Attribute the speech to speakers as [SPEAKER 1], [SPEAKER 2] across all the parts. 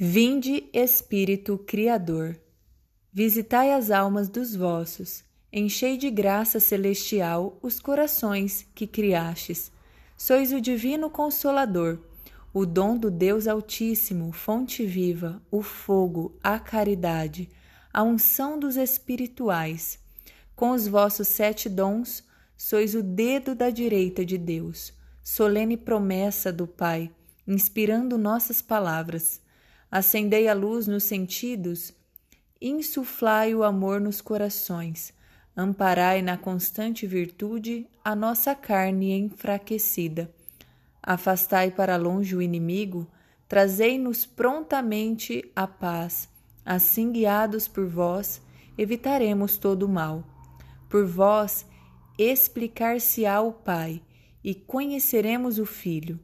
[SPEAKER 1] Vinde, Espírito Criador, visitai as almas dos vossos, enchei de graça celestial os corações que criastes. Sois o divino consolador, o dom do Deus Altíssimo, fonte viva, o fogo, a caridade, a unção dos espirituais. Com os vossos sete dons, sois o dedo da direita de Deus, solene promessa do Pai, inspirando nossas palavras acendei a luz nos sentidos, insuflai o amor nos corações, amparai na constante virtude a nossa carne enfraquecida. Afastai para longe o inimigo, trazei-nos prontamente a paz. Assim, guiados por vós, evitaremos todo o mal. Por vós, explicar-se-á o Pai, e conheceremos o Filho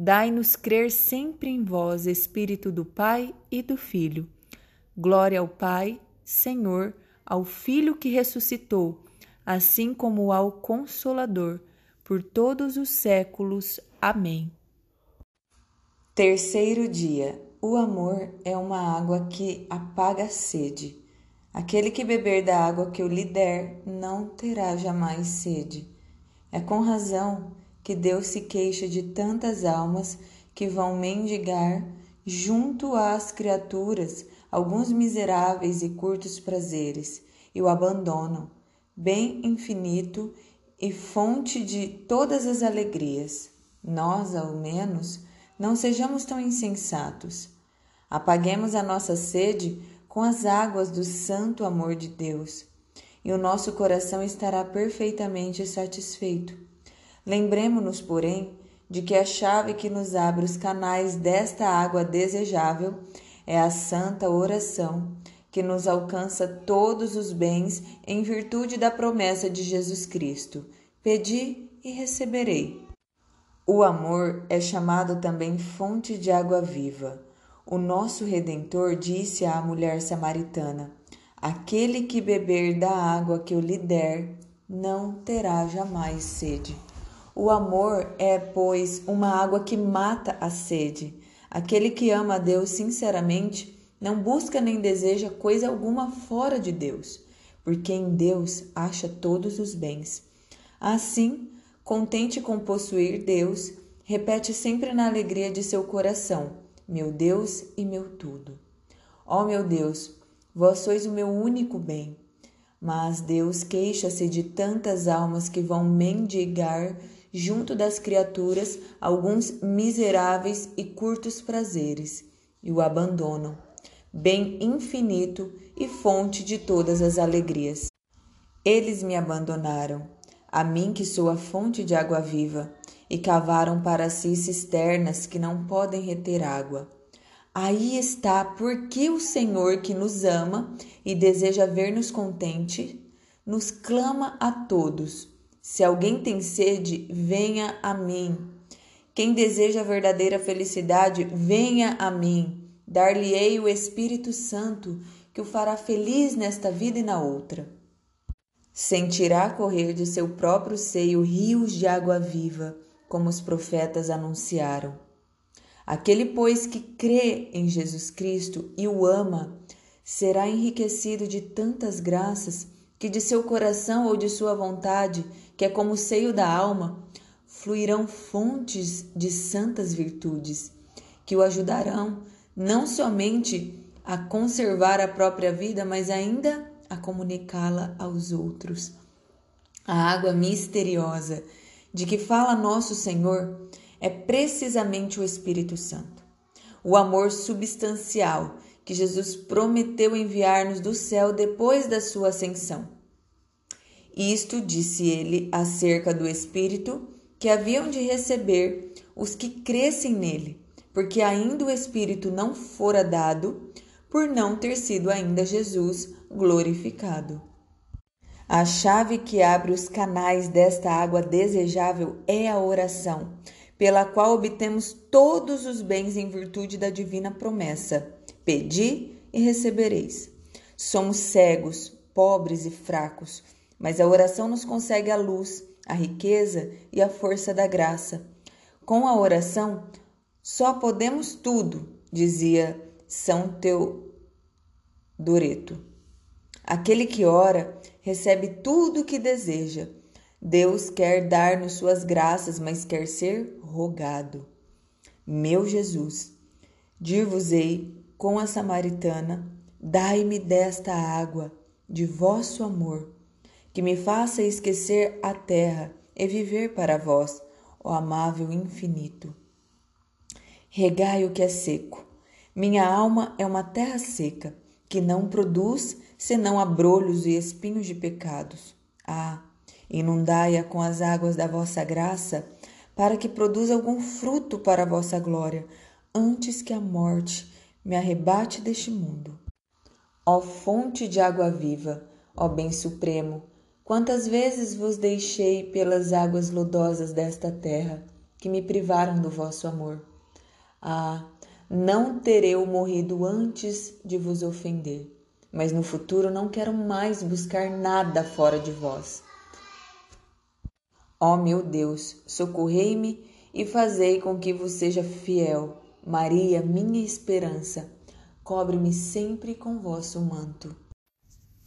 [SPEAKER 1] Dai-nos crer sempre em vós, Espírito do Pai e do Filho. Glória ao Pai, Senhor, ao Filho que ressuscitou, assim como ao Consolador, por todos os séculos. Amém.
[SPEAKER 2] Terceiro dia. O amor é uma água que apaga a sede. Aquele que beber da água que eu lhe der não terá jamais sede. É com razão que Deus se queixa de tantas almas que vão mendigar junto às criaturas alguns miseráveis e curtos prazeres e o abandonam, bem infinito e fonte de todas as alegrias. Nós, ao menos, não sejamos tão insensatos. Apaguemos a nossa sede com as águas do santo amor de Deus, e o nosso coração estará perfeitamente satisfeito. Lembremos-nos, porém, de que a chave que nos abre os canais desta água desejável é a santa oração, que nos alcança todos os bens em virtude da promessa de Jesus Cristo: Pedi e receberei. O amor é chamado também fonte de água viva. O nosso Redentor disse à mulher samaritana: Aquele que beber da água que eu lhe der, não terá jamais sede. O amor é, pois, uma água que mata a sede. Aquele que ama a Deus sinceramente não busca nem deseja coisa alguma fora de Deus, porque em Deus acha todos os bens. Assim, contente com possuir Deus, repete sempre na alegria de seu coração: Meu Deus e meu tudo. Ó meu Deus, vós sois o meu único bem. Mas Deus queixa-se de tantas almas que vão mendigar junto das criaturas alguns miseráveis e curtos prazeres, e o abandonam, bem infinito e fonte de todas as alegrias. Eles me abandonaram, a mim que sou a fonte de água viva, e cavaram para si cisternas que não podem reter água. Aí está porque o Senhor que nos ama e deseja ver-nos contente, nos clama a todos se alguém tem sede, venha a mim. Quem deseja a verdadeira felicidade, venha a mim. Dar-lhe-ei o Espírito Santo, que o fará feliz nesta vida e na outra. Sentirá correr de seu próprio seio rios de água viva, como os profetas anunciaram. Aquele, pois, que crê em Jesus Cristo e o ama, será enriquecido de tantas graças que de seu coração ou de sua vontade que é como o seio da alma, fluirão fontes de santas virtudes que o ajudarão não somente a conservar a própria vida, mas ainda a comunicá-la aos outros. A água misteriosa de que fala nosso Senhor é precisamente o Espírito Santo. O amor substancial que Jesus prometeu enviar-nos do céu depois da sua ascensão. Isto disse ele acerca do Espírito que haviam de receber os que crescem nele, porque ainda o Espírito não fora dado, por não ter sido ainda Jesus glorificado. A chave que abre os canais desta água desejável é a oração, pela qual obtemos todos os bens em virtude da divina promessa: Pedi e recebereis. Somos cegos, pobres e fracos mas a oração nos consegue a luz, a riqueza e a força da graça. Com a oração, só podemos tudo, dizia são teu dureto. Aquele que ora recebe tudo o que deseja. Deus quer dar-nos suas graças, mas quer ser rogado. Meu Jesus, dir-vos-ei com a samaritana, dai-me desta água de vosso amor, que me faça esquecer a terra e viver para vós, ó amável infinito. Regai o que é seco. Minha alma é uma terra seca, que não produz senão abrolhos e espinhos de pecados. Ah, inundai-a com as águas da vossa graça, para que produza algum fruto para a vossa glória, antes que a morte me arrebate deste mundo. Ó fonte de água viva, ó bem supremo, quantas vezes vos deixei pelas águas lodosas desta terra, que me privaram do vosso amor. Ah, não terei morrido antes de vos ofender mas no futuro não quero mais buscar nada fora de vós. Ó meu Deus, socorrei-me e fazei com que vos seja fiel. Maria, minha esperança, cobre-me sempre com vosso manto.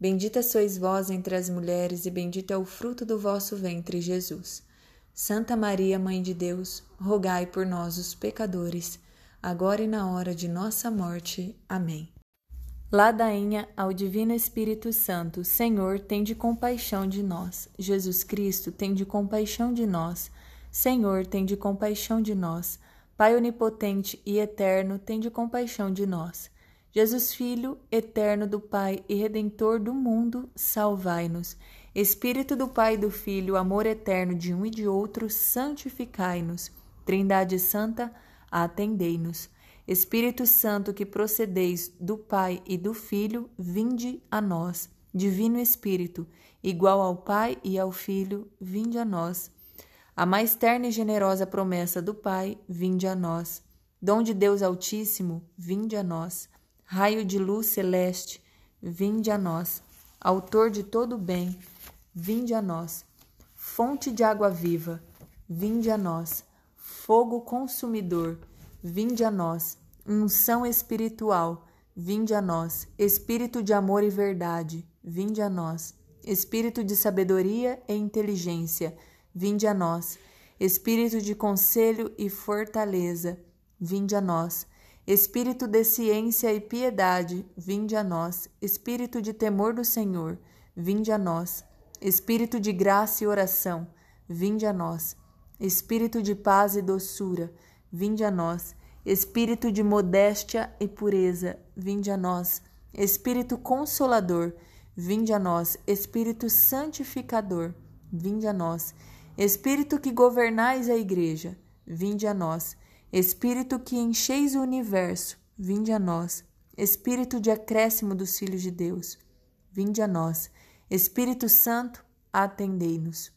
[SPEAKER 1] Bendita sois vós entre as mulheres, e bendito é o fruto do vosso ventre, Jesus. Santa Maria, Mãe de Deus, rogai por nós, os pecadores agora e na hora de nossa morte. Amém. Ladainha ao Divino Espírito Santo, Senhor, tem de compaixão de nós. Jesus Cristo, tem de compaixão de nós. Senhor, tem de compaixão de nós. Pai onipotente e eterno, tem de compaixão de nós. Jesus Filho, eterno do Pai e redentor do mundo, salvai-nos. Espírito do Pai e do Filho, amor eterno de um e de outro, santificai-nos. Trindade Santa, atendei-nos. Espírito Santo, que procedeis do Pai e do Filho, vinde a nós. Divino Espírito, igual ao Pai e ao Filho, vinde a nós. A mais terna e generosa promessa do Pai, vinde a nós. Dom de Deus Altíssimo, vinde a nós. Raio de luz celeste, vinde a nós. Autor de todo bem, vinde a nós. Fonte de água viva, vinde a nós. Fogo consumidor, vinde a nós, unção espiritual, vinde a nós, espírito de amor e verdade, vinde a nós, espírito de sabedoria e inteligência, vinde a nós, espírito de conselho e fortaleza, vinde a nós, espírito de ciência e piedade, vinde a nós, espírito de temor do Senhor, vinde a nós, espírito de graça e oração, vinde a nós Espírito de paz e doçura, vinde a nós. Espírito de modéstia e pureza, vinde a nós. Espírito consolador, vinde a nós. Espírito santificador, vinde a nós. Espírito que governais a igreja, vinde a nós. Espírito que encheis o universo, vinde a nós. Espírito de acréscimo dos filhos de Deus, vinde a nós. Espírito Santo, atendei-nos.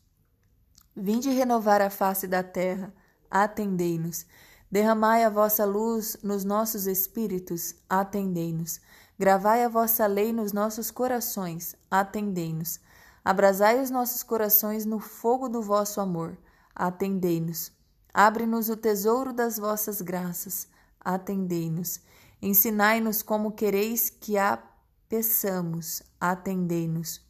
[SPEAKER 1] Vinde renovar a face da terra, atendei-nos. Derramai a vossa luz nos nossos espíritos, atendei-nos. Gravai a vossa lei nos nossos corações, atendei-nos. Abrasai os nossos corações no fogo do vosso amor, atendei-nos. Abre-nos o tesouro das vossas graças, atendei-nos. Ensinai-nos como quereis que a peçamos, atendei-nos.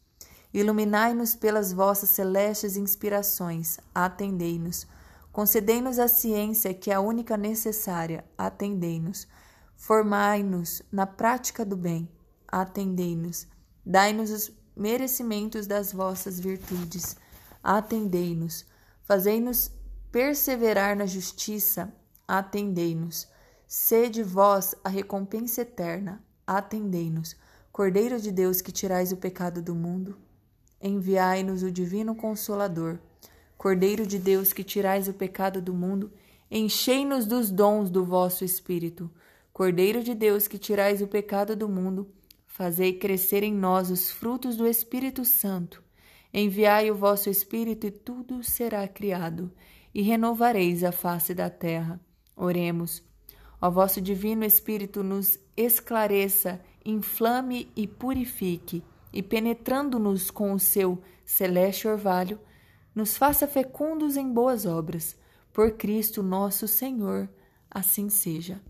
[SPEAKER 1] Iluminai-nos pelas vossas celestes inspirações, atendei-nos. Concedei-nos a ciência que é a única necessária, atendei-nos. Formai-nos na prática do bem, atendei-nos. Dai-nos os merecimentos das vossas virtudes, atendei-nos. Fazei-nos perseverar na justiça, atendei-nos. Sede vós a recompensa eterna, atendei-nos. Cordeiro de Deus que tirais o pecado do mundo, enviai-nos o Divino Consolador. Cordeiro de Deus, que tirais o pecado do mundo, enchei-nos dos dons do vosso Espírito. Cordeiro de Deus, que tirais o pecado do mundo, fazei crescer em nós os frutos do Espírito Santo. Enviai o vosso Espírito e tudo será criado, e renovareis a face da terra. Oremos. Ó vosso Divino Espírito nos esclareça, inflame e purifique, e penetrando-nos com o seu celeste orvalho, nos faça fecundos em boas obras. Por Cristo nosso Senhor, assim seja.